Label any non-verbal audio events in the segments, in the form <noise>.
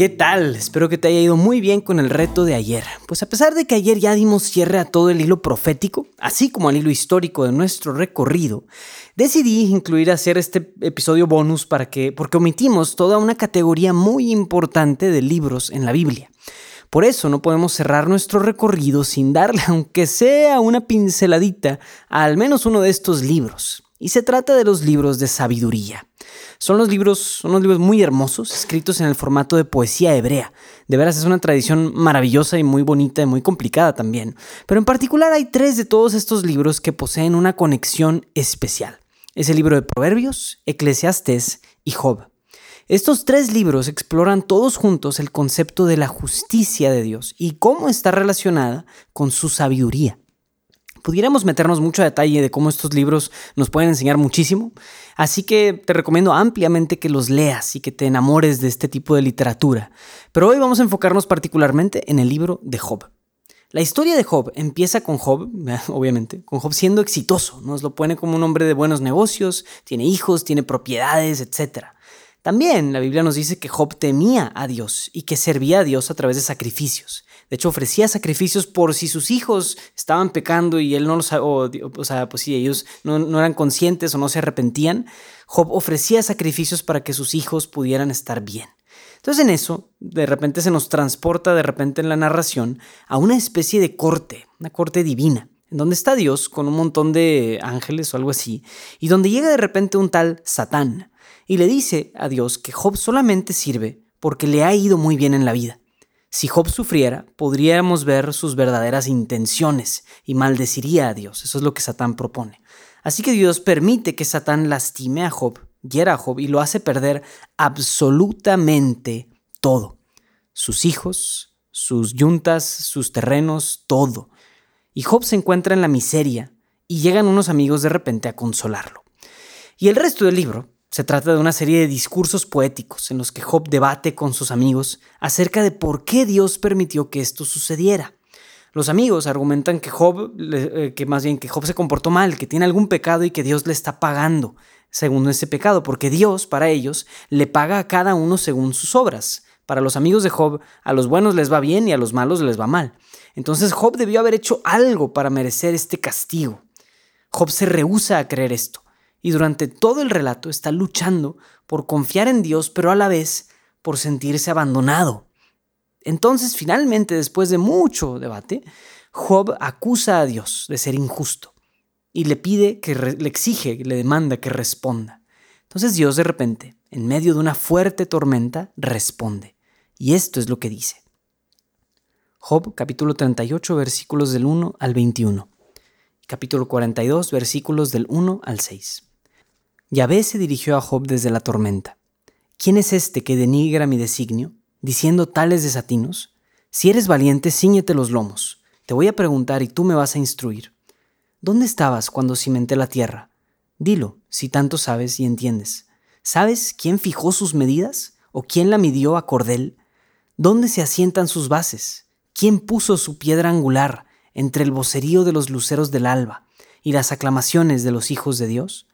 ¿Qué tal? Espero que te haya ido muy bien con el reto de ayer. Pues a pesar de que ayer ya dimos cierre a todo el hilo profético, así como al hilo histórico de nuestro recorrido, decidí incluir hacer este episodio bonus para que porque omitimos toda una categoría muy importante de libros en la Biblia. Por eso no podemos cerrar nuestro recorrido sin darle <laughs> aunque sea una pinceladita a al menos uno de estos libros. Y se trata de los libros de sabiduría. Son los libros, son libros muy hermosos, escritos en el formato de poesía hebrea. De veras es una tradición maravillosa y muy bonita y muy complicada también. Pero en particular hay tres de todos estos libros que poseen una conexión especial. Es el libro de Proverbios, Eclesiastés y Job. Estos tres libros exploran todos juntos el concepto de la justicia de Dios y cómo está relacionada con su sabiduría. Pudiéramos meternos mucho a detalle de cómo estos libros nos pueden enseñar muchísimo, así que te recomiendo ampliamente que los leas y que te enamores de este tipo de literatura. Pero hoy vamos a enfocarnos particularmente en el libro de Job. La historia de Job empieza con Job, <laughs> obviamente, con Job siendo exitoso, nos lo pone como un hombre de buenos negocios, tiene hijos, tiene propiedades, etc. También la Biblia nos dice que Job temía a Dios y que servía a Dios a través de sacrificios. De hecho, ofrecía sacrificios por si sus hijos estaban pecando y él no los... O, o sea, pues si ellos no, no eran conscientes o no se arrepentían, Job ofrecía sacrificios para que sus hijos pudieran estar bien. Entonces en eso, de repente se nos transporta de repente en la narración a una especie de corte, una corte divina, en donde está Dios con un montón de ángeles o algo así, y donde llega de repente un tal Satán y le dice a Dios que Job solamente sirve porque le ha ido muy bien en la vida. Si Job sufriera, podríamos ver sus verdaderas intenciones y maldeciría a Dios. Eso es lo que Satán propone. Así que Dios permite que Satán lastime a Job, hiera a Job y lo hace perder absolutamente todo. Sus hijos, sus yuntas, sus terrenos, todo. Y Job se encuentra en la miseria y llegan unos amigos de repente a consolarlo. Y el resto del libro se trata de una serie de discursos poéticos en los que Job debate con sus amigos acerca de por qué Dios permitió que esto sucediera. Los amigos argumentan que Job, eh, que más bien que Job se comportó mal, que tiene algún pecado y que Dios le está pagando según ese pecado, porque Dios, para ellos, le paga a cada uno según sus obras. Para los amigos de Job, a los buenos les va bien y a los malos les va mal. Entonces Job debió haber hecho algo para merecer este castigo. Job se rehúsa a creer esto y durante todo el relato está luchando por confiar en Dios, pero a la vez por sentirse abandonado. Entonces, finalmente, después de mucho debate, Job acusa a Dios de ser injusto y le pide que le exige, le demanda que responda. Entonces Dios de repente, en medio de una fuerte tormenta, responde. Y esto es lo que dice. Job capítulo 38 versículos del 1 al 21. Capítulo 42 versículos del 1 al 6. Yahvé se dirigió a Job desde la tormenta. ¿Quién es este que denigra mi designio, diciendo tales desatinos? Si eres valiente, ciñete los lomos. Te voy a preguntar y tú me vas a instruir. ¿Dónde estabas cuando cimenté la tierra? Dilo, si tanto sabes y entiendes. ¿Sabes quién fijó sus medidas? ¿O quién la midió a cordel? ¿Dónde se asientan sus bases? ¿Quién puso su piedra angular entre el vocerío de los luceros del alba y las aclamaciones de los hijos de Dios?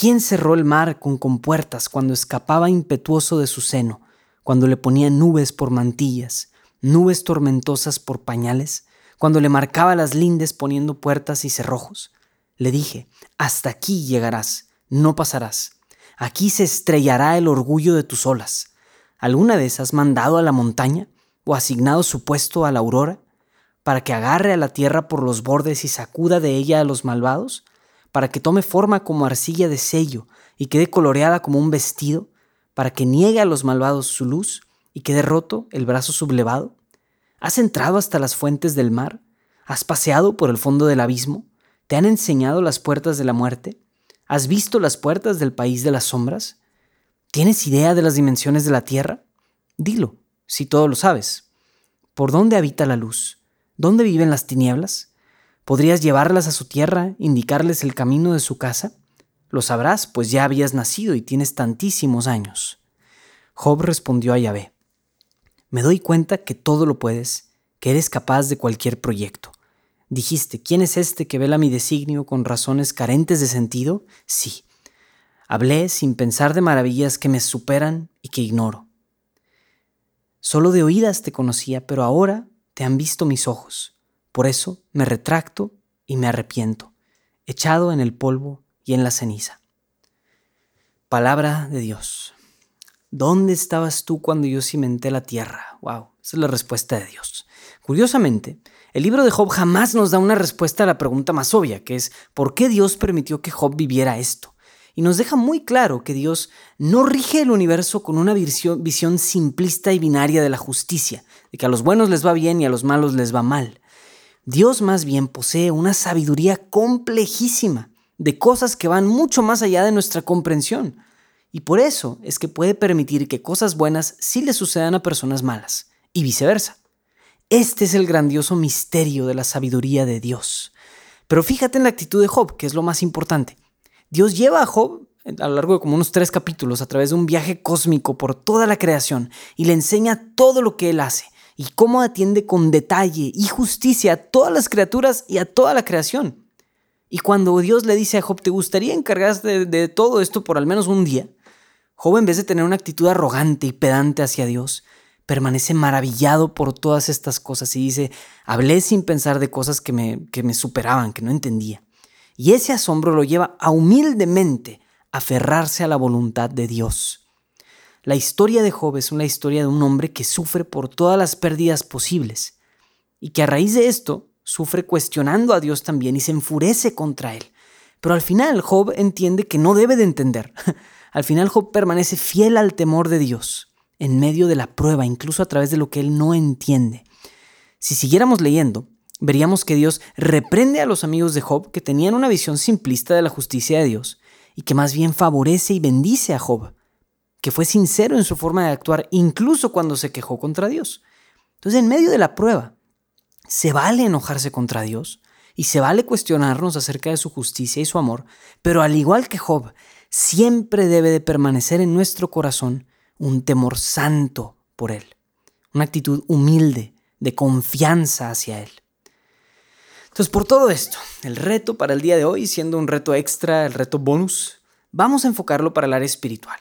¿Quién cerró el mar con compuertas cuando escapaba impetuoso de su seno, cuando le ponía nubes por mantillas, nubes tormentosas por pañales, cuando le marcaba las lindes poniendo puertas y cerrojos? Le dije, hasta aquí llegarás, no pasarás. Aquí se estrellará el orgullo de tus olas. ¿Alguna vez has mandado a la montaña o asignado su puesto a la aurora para que agarre a la tierra por los bordes y sacuda de ella a los malvados? Para que tome forma como arcilla de sello y quede coloreada como un vestido, para que niegue a los malvados su luz y quede roto el brazo sublevado? ¿Has entrado hasta las fuentes del mar? ¿Has paseado por el fondo del abismo? ¿Te han enseñado las puertas de la muerte? ¿Has visto las puertas del país de las sombras? ¿Tienes idea de las dimensiones de la tierra? Dilo, si todo lo sabes. ¿Por dónde habita la luz? ¿Dónde viven las tinieblas? ¿Podrías llevarlas a su tierra, indicarles el camino de su casa? Lo sabrás, pues ya habías nacido y tienes tantísimos años. Job respondió a Yahvé, Me doy cuenta que todo lo puedes, que eres capaz de cualquier proyecto. Dijiste, ¿quién es este que vela mi designio con razones carentes de sentido? Sí. Hablé sin pensar de maravillas que me superan y que ignoro. Solo de oídas te conocía, pero ahora te han visto mis ojos. Por eso me retracto y me arrepiento, echado en el polvo y en la ceniza. Palabra de Dios. ¿Dónde estabas tú cuando yo cimenté la tierra? Wow, esa es la respuesta de Dios. Curiosamente, el libro de Job jamás nos da una respuesta a la pregunta más obvia, que es ¿por qué Dios permitió que Job viviera esto? Y nos deja muy claro que Dios no rige el universo con una visión, simplista y binaria de la justicia, de que a los buenos les va bien y a los malos les va mal. Dios más bien posee una sabiduría complejísima de cosas que van mucho más allá de nuestra comprensión. Y por eso es que puede permitir que cosas buenas sí le sucedan a personas malas, y viceversa. Este es el grandioso misterio de la sabiduría de Dios. Pero fíjate en la actitud de Job, que es lo más importante. Dios lleva a Job a lo largo de como unos tres capítulos a través de un viaje cósmico por toda la creación y le enseña todo lo que él hace y cómo atiende con detalle y justicia a todas las criaturas y a toda la creación. Y cuando Dios le dice a Job, ¿te gustaría encargarse de, todo esto por al menos un día? Job, en vez de tener una actitud arrogante y pedante hacia Dios, permanece maravillado por todas estas cosas y dice, hablé sin pensar de cosas que me, que me superaban, que no entendía. Y ese asombro lo lleva a humildemente aferrarse a la voluntad de Dios. La historia de Job es una historia de un hombre que sufre por todas las pérdidas posibles y que a raíz de esto sufre cuestionando a Dios también y se enfurece contra él. Pero al final Job entiende que no debe de entender. <laughs> Al final Job permanece fiel al temor de Dios, en medio de la prueba, incluso a través de lo que él no entiende. Si siguiéramos leyendo, veríamos que Dios reprende a los amigos de Job que tenían una visión simplista de la justicia de Dios y que más bien favorece y bendice a Job, que fue sincero en su forma de actuar incluso cuando se quejó contra Dios. Entonces, en medio de la prueba, se vale enojarse contra Dios y se vale cuestionarnos acerca de su justicia y su amor, pero al igual que Job, siempre debe de permanecer en nuestro corazón un temor santo por Él, una actitud humilde, de confianza hacia Él. Entonces, por todo esto, el reto para el día de hoy, siendo un reto extra, el reto bonus, vamos a enfocarlo para el área espiritual.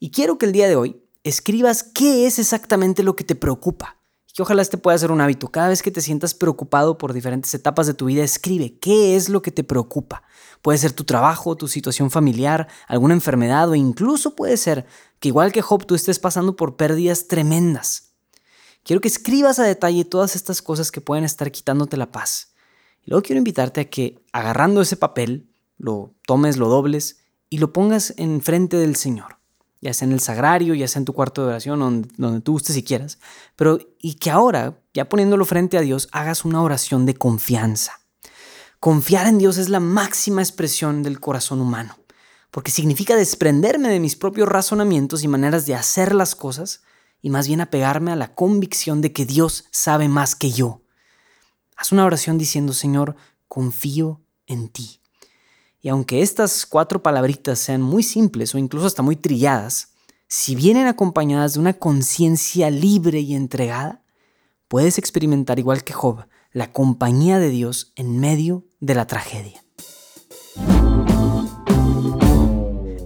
Y quiero que el día de hoy escribas qué es exactamente lo que te preocupa que ojalá este pueda ser un hábito. Cada vez que te sientas preocupado por diferentes etapas de tu vida, escribe qué es lo que te preocupa. Puede ser tu trabajo, tu situación familiar, alguna enfermedad o incluso puede ser que igual que Job tú estés pasando por pérdidas tremendas. Quiero que escribas a detalle todas estas cosas que pueden estar quitándote la paz. Y luego quiero invitarte a que agarrando ese papel, lo tomes, lo dobles y lo pongas enfrente del Señor ya sea en el sagrario, ya sea en tu cuarto de oración, donde, donde tú gustes si quieras, pero y que ahora, ya poniéndolo frente a Dios, hagas una oración de confianza. Confiar en Dios es la máxima expresión del corazón humano, porque significa desprenderme de mis propios razonamientos y maneras de hacer las cosas y más bien apegarme a la convicción de que Dios sabe más que yo. Haz una oración diciendo, Señor, confío en ti. Y aunque estas cuatro palabritas sean muy simples o incluso hasta muy trilladas, si vienen acompañadas de una conciencia libre y entregada, puedes experimentar igual que Job la compañía de Dios en medio de la tragedia.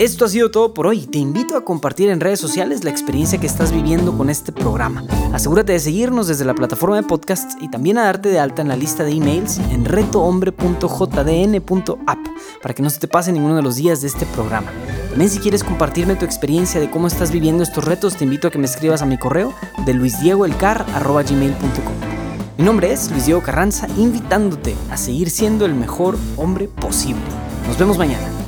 Esto ha sido todo por hoy. Te invito a compartir en redes sociales la experiencia que estás viviendo con este programa. Asegúrate de seguirnos desde la plataforma de podcasts y también a darte de alta en la lista de emails en retohombre.jdn.app para que no se te pase ninguno de los días de este programa. También si quieres compartirme tu experiencia de cómo estás viviendo estos retos, te invito a que me escribas a mi correo de luisdiegoelcar.gmail.com. Mi nombre es Luis Diego Carranza, invitándote a seguir siendo el mejor hombre posible. Nos vemos mañana.